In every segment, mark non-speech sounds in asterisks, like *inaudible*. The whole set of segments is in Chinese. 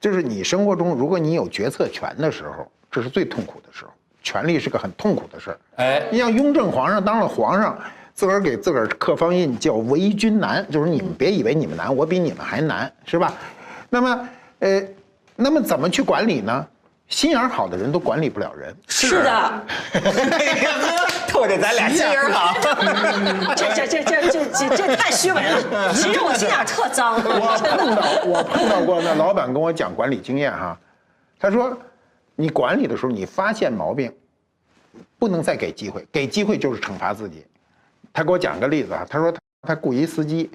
就是你生活中，如果你有决策权的时候，这是最痛苦的时候。权力是个很痛苦的事儿。哎，你像雍正皇上当了皇上，自个儿给自个儿刻方印叫为君难，就是你们别以为你们难，我比你们还难，是吧？那么，呃，那么怎么去管理呢？心眼好的人都管理不了人。是的，透着咱俩心眼儿好。*laughs* 这这这这这这这太虚伪了。*laughs* 其实我心眼特脏，我。碰到我碰到过那老板跟我讲管理经验哈，他说，你管理的时候你发现毛病，不能再给机会，给机会就是惩罚自己。他给我讲个例子啊，他说他他雇一司机，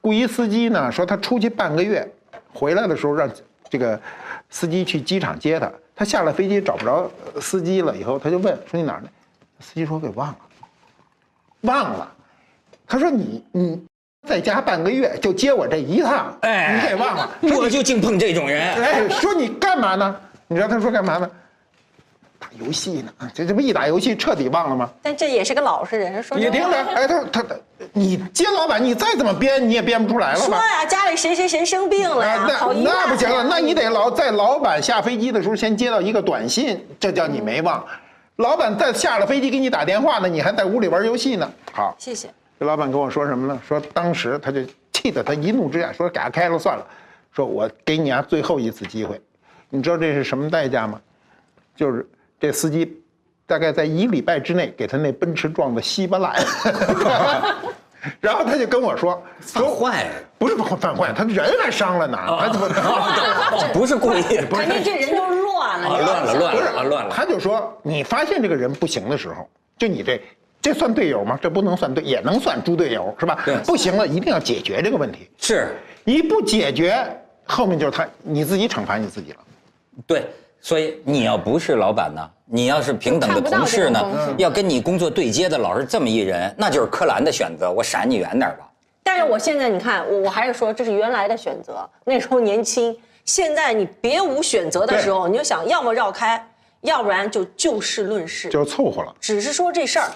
雇一司机呢说他出去半个月，回来的时候让这个司机去机场接他，他下了飞机找不着呃司机了以后，他就问说你哪儿呢？司机说给忘了，忘了。他说你你在家半个月就接我这一趟，哎你给忘了。我就净碰这种人。哎，说你干嘛呢？你知道他说干嘛呢？打游戏呢。这这不一打游戏彻底忘了吗？但这也是个老实人，说你听着，哎，他他他，你接老板，你再怎么编，你也编不出来了吧？说呀，家里谁谁谁生病了呀，哎那那不行了，那你得老在老板下飞机的时候先接到一个短信，这叫你没忘。老板在下了飞机给你打电话呢，你还在屋里玩游戏呢。好，谢谢。这老板跟我说什么呢？说当时他就气得他一怒之下说给他开了算了，说我给你啊最后一次机会，你知道这是什么代价吗？就是这司机大概在一礼拜之内给他那奔驰撞得稀巴烂，*laughs* 然后他就跟我说犯坏，不是犯坏，他人还伤了呢，他怎么？*laughs* 哦不是故意，肯定这人就乱了，乱了乱不是乱了。他就说你发现这个人不行的时候，就你这。这算队友吗？这不能算队，也能算猪队友，是吧？对不行了，一定要解决这个问题。是，一不解决，后面就是他你自己惩罚你自己了。对，所以你要不是老板呢，你要是平等的同事呢要跟你工作对接的老是这么一人，那就是柯蓝的选择，我闪你远点儿吧。但是我现在你看，我我还是说这是原来的选择，那时候年轻。现在你别无选择的时候，你就想要么绕开，要不然就就事论事，就凑合了。只是说这事儿。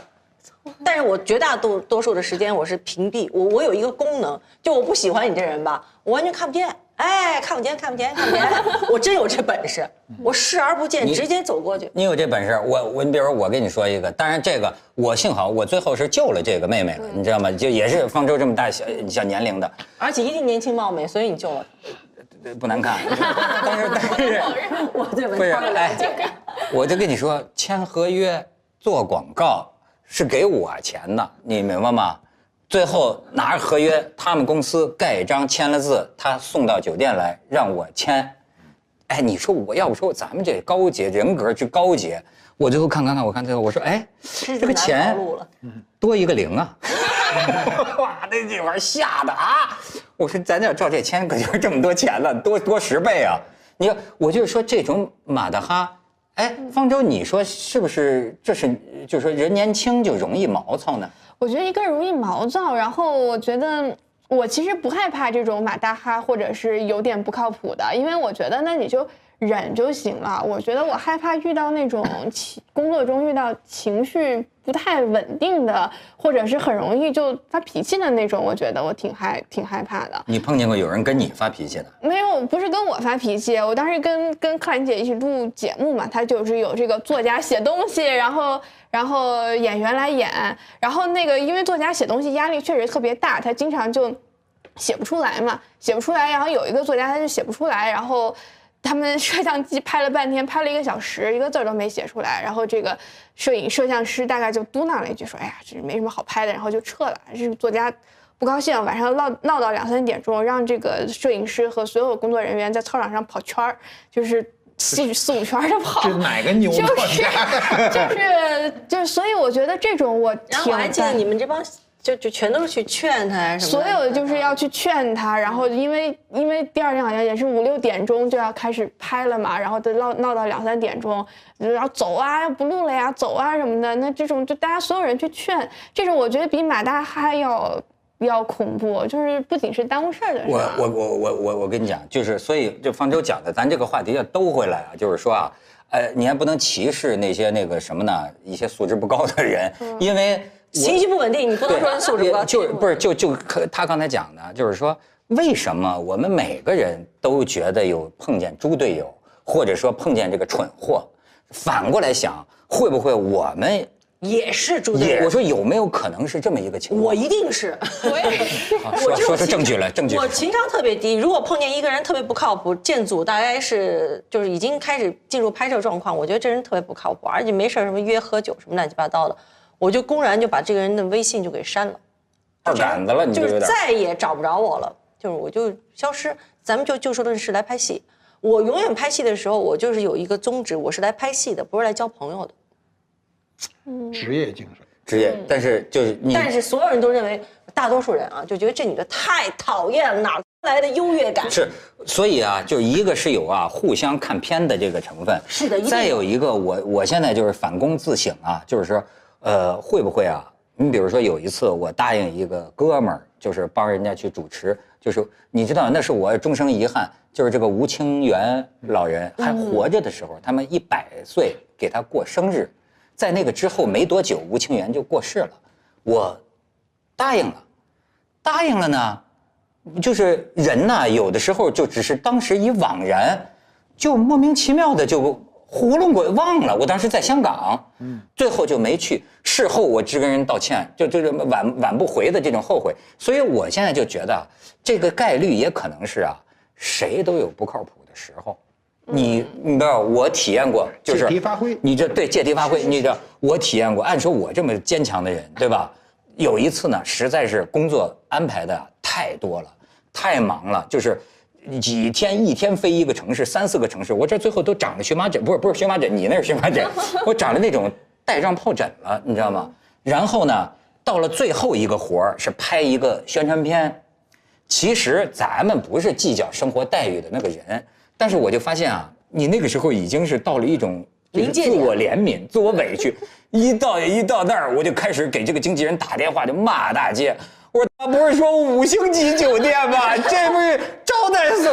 但是我绝大多多数的时间我是屏蔽，我我有一个功能，就我不喜欢你这人吧，我完全看不见，哎，看不见，看不见，看不见，我真有这本事，我视而不见，直接走过去。你有这本事，我我你比如说我跟你说一个，当然这个我幸好我最后是救了这个妹妹了，你知道吗？就也是方舟这么大小小年龄的，而且一定年轻貌美，所以你救了不难看，*laughs* 但是但是 *laughs* 我。对不是吧？哎，*laughs* 我就跟你说，签合约做广告是给我钱的，你明白吗？最后拿着合约，他们公司盖章签了字，他送到酒店来让我签。哎，你说我要不说咱们这高洁人格之高洁，我最后看看看，我看最后我说，哎，这个钱多一个零啊！*laughs* 哇，那这玩意儿吓的啊！我说咱要照这签，可就是这么多钱了，多多十倍啊！你看，我就是说这种马大哈，哎，方舟，你说是不是？这是就是说人年轻就容易毛糙呢？我觉得一个容易毛躁，然后我觉得我其实不害怕这种马大哈或者是有点不靠谱的，因为我觉得那你就忍就行了。我觉得我害怕遇到那种情工作中遇到情绪不太稳定的，或者是很容易就发脾气的那种，我觉得我挺害挺害怕的。你碰见过有人跟你发脾气的？没有，不是跟我发脾气，我当时跟跟克兰姐一起录节目嘛，她就是有这个作家写东西，然后然后演员来演，然后那个因为作家写东西压力确实特别大，他经常就写不出来嘛，写不出来，然后有一个作家他就写不出来，然后。他们摄像机拍了半天，拍了一个小时，一个字儿都没写出来。然后这个摄影摄像师大概就嘟囔了一句说：“哎呀，这没什么好拍的。”然后就撤了。这作家不高兴，晚上闹闹到两三点钟，让这个摄影师和所有工作人员在操场上跑圈儿，就是四四五圈的跑。这哪个牛 *laughs* 就是作家？*laughs* 就是就是，所以我觉得这种我然后挺我还记得你们这帮就就全都是去劝他什么，所有的就是要去劝他，然后因为因为第二天好像也是五六点钟就要开始拍了嘛，然后都闹闹到两三点钟，然后走啊，不录了呀，走啊什么的。那这种就大家所有人去劝，这种我觉得比马大哈要要恐怖，就是不仅是耽误事儿的事我。我我我我我跟你讲，就是所以就方舟讲的，咱这个话题要兜回来啊，就是说啊，呃，你还不能歧视那些那个什么呢，一些素质不高的人，因为我情绪不稳定，你不能说素质不高，就不是就就可他刚才讲的，就是说为什么我们每个人都觉得有碰见猪队友，或者说碰见这个蠢货？反过来想，会不会我们也是猪队？友我。说有没有可能是这么一个情况？我一定是，*laughs* 我也是。*laughs* 啊说说出证据来，证据我情商特别低，如果碰见一个人特别不靠谱，建组大概是就是已经开始进入拍摄状况，我觉得这人特别不靠谱，而且没事儿什么约喝酒什么乱七八糟的，我就公然就把这个人的微信就给删了，二杆子了，你就就是有点。再也找不着我了，就是我就消失。咱们就就事论事来拍戏。我永远拍戏的时候，我就是有一个宗旨，我是来拍戏的，不是来交朋友的。职业精神。职业，但是就是你，但是所有人都认为，大多数人啊，就觉得这女的太讨厌了，哪儿来的优越感？是，所以啊，就一个是有啊互相看片的这个成分，是的再有有一个，我我现在就是反躬自省啊，就是说，呃，会不会啊？你比如说有一次我答应一个哥们儿，就是帮人家去主持，就是你知道那是我终生遗憾，就是这个吴清源老人还活着的时候，他们一百岁给他过生日，在那个之后没多久，吴清源就过世了，我答应了，答应了呢。就是人呐，有的时候就只是当时一惘然，就莫名其妙的就糊弄过忘了。我当时在香港，嗯，最后就没去。事后我只跟人道歉，就就是挽挽不回的这种后悔。所以我现在就觉得啊，这个概率也可能是啊，谁都有不靠谱的时候。你你知道，我体验过，就是借题发挥你这对借题发挥，你这我体验过。按说我这么坚强的人，对吧？有一次呢，实在是工作安排的太多了，太忙了，就是几天一天飞一个城市，三四个城市，我这最后都长了荨麻疹，不是不是荨麻疹，你那是荨麻疹，*laughs* 我长了那种带状疱疹了，你知道吗？然后呢，到了最后一个活儿是拍一个宣传片，其实咱们不是计较生活待遇的那个人，但是我就发现啊，你那个时候已经是到了一种自我怜悯、自我委屈，一到一到那儿，我就开始给这个经纪人打电话，就骂大街。我说他不是说五星级酒店吗？这不是招待所。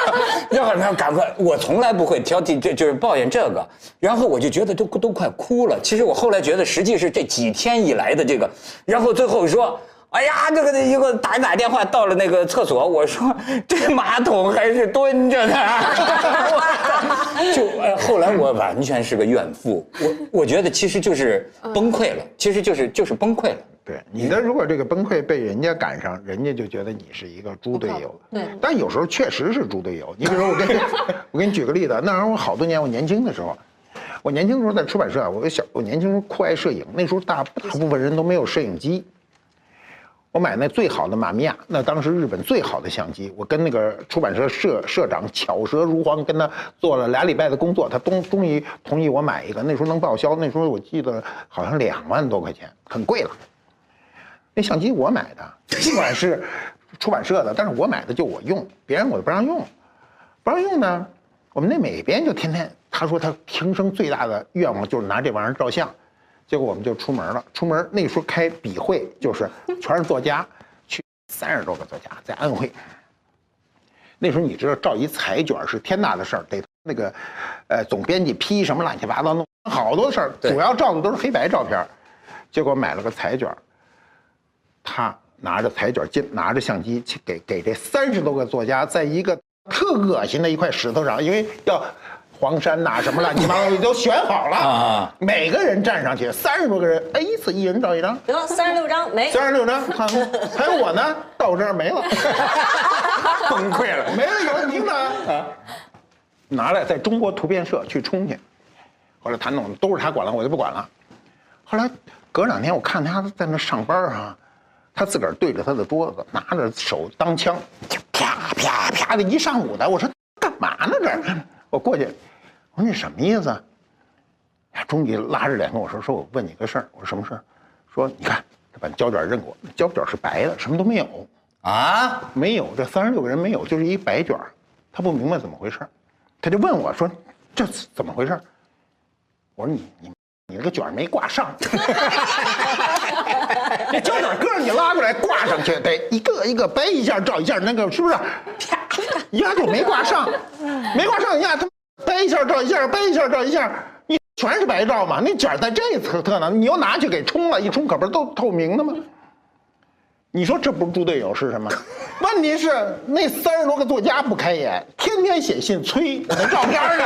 *laughs* 然后他赶快，我从来不会挑剔，这就是抱怨这个。然后我就觉得都都快哭了。其实我后来觉得，实际是这几天以来的这个，然后最后说。哎呀，这个一个打一打电话到了那个厕所，我说 *laughs* 这马桶还是蹲着的，*laughs* 就呃，后来我完全是个怨妇，我我觉得其实就是崩溃了，其实就是就是崩溃了。对你的，如果这个崩溃被人家赶上，人家就觉得你是一个猪队友。对但有时候确实是猪队友。你比如说，*laughs* 我给你，我给你举个例子，那时候我好多年，我年轻的时候，我年轻的时候在出版社，我小，我年轻时候酷爱摄影，那时候大大部分人都没有摄影机。我买那最好的玛米亚，那当时日本最好的相机，我跟那个出版社社社长巧舌如簧，跟他做了俩礼拜的工作，他终终于同意我买一个。那时候能报销，那时候我记得好像两万多块钱，很贵了。那相机我买的，尽管是出版社的，但是我买的就我用，别人我都不让用，不让用呢。我们那美编就天天他说他平生最大的愿望就是拿这玩意儿照相，结果我们就出门了。出门那时候开笔会，就是全是作家，去三十多个作家在安徽。那时候你知道照一彩卷是天大的事儿，得那个呃总编辑批什么乱七八糟弄好多事儿，主要照的都是黑白照片儿。结果买了个彩卷，他拿着彩卷进，拿着相机去给给这三十多个作家，在一个特恶心的一块石头上，因为要黄山呐、什么乱七八糟都选好了啊每个人站上去，三十多个人，哎，一次一人照一张，得三十六张没，三十六张，看看 *laughs* 还有我呢，到我这儿没了，*laughs* 崩溃了。没了以后你听着啊，拿来在中国图片社去冲去，后来谭总都是他管了，我就不管了。后来隔两天我看他在那上班啊，他自个儿对着他的桌子，拿着手当枪，啪啪啪的一上午的。我说干嘛呢这？我过去，我说你什么意思啊？呀，终于拉着脸跟我说，说我问你个事儿。我说什么事儿？说你看，他把胶卷扔给我，胶卷是白的，什么都没有。啊，没有，这三十六个人没有，就是一白卷儿他不明白怎么回事儿他就问我说：“这怎么回事我说：“你你你那个卷儿没挂上，*laughs* 那胶卷个儿你拉过来挂上去，得一个一个掰一下照一下，那个是不是？啪，一下就没挂上，没挂上一下，他背一下照一下，掰一下照一下，你全是白照嘛？那卷在这一侧呢，你又拿去给冲了，一冲可不是都透明的吗？你说这不是猪队友是什么？问题是那三十多个作家不开眼，天天写信催我的照片呢。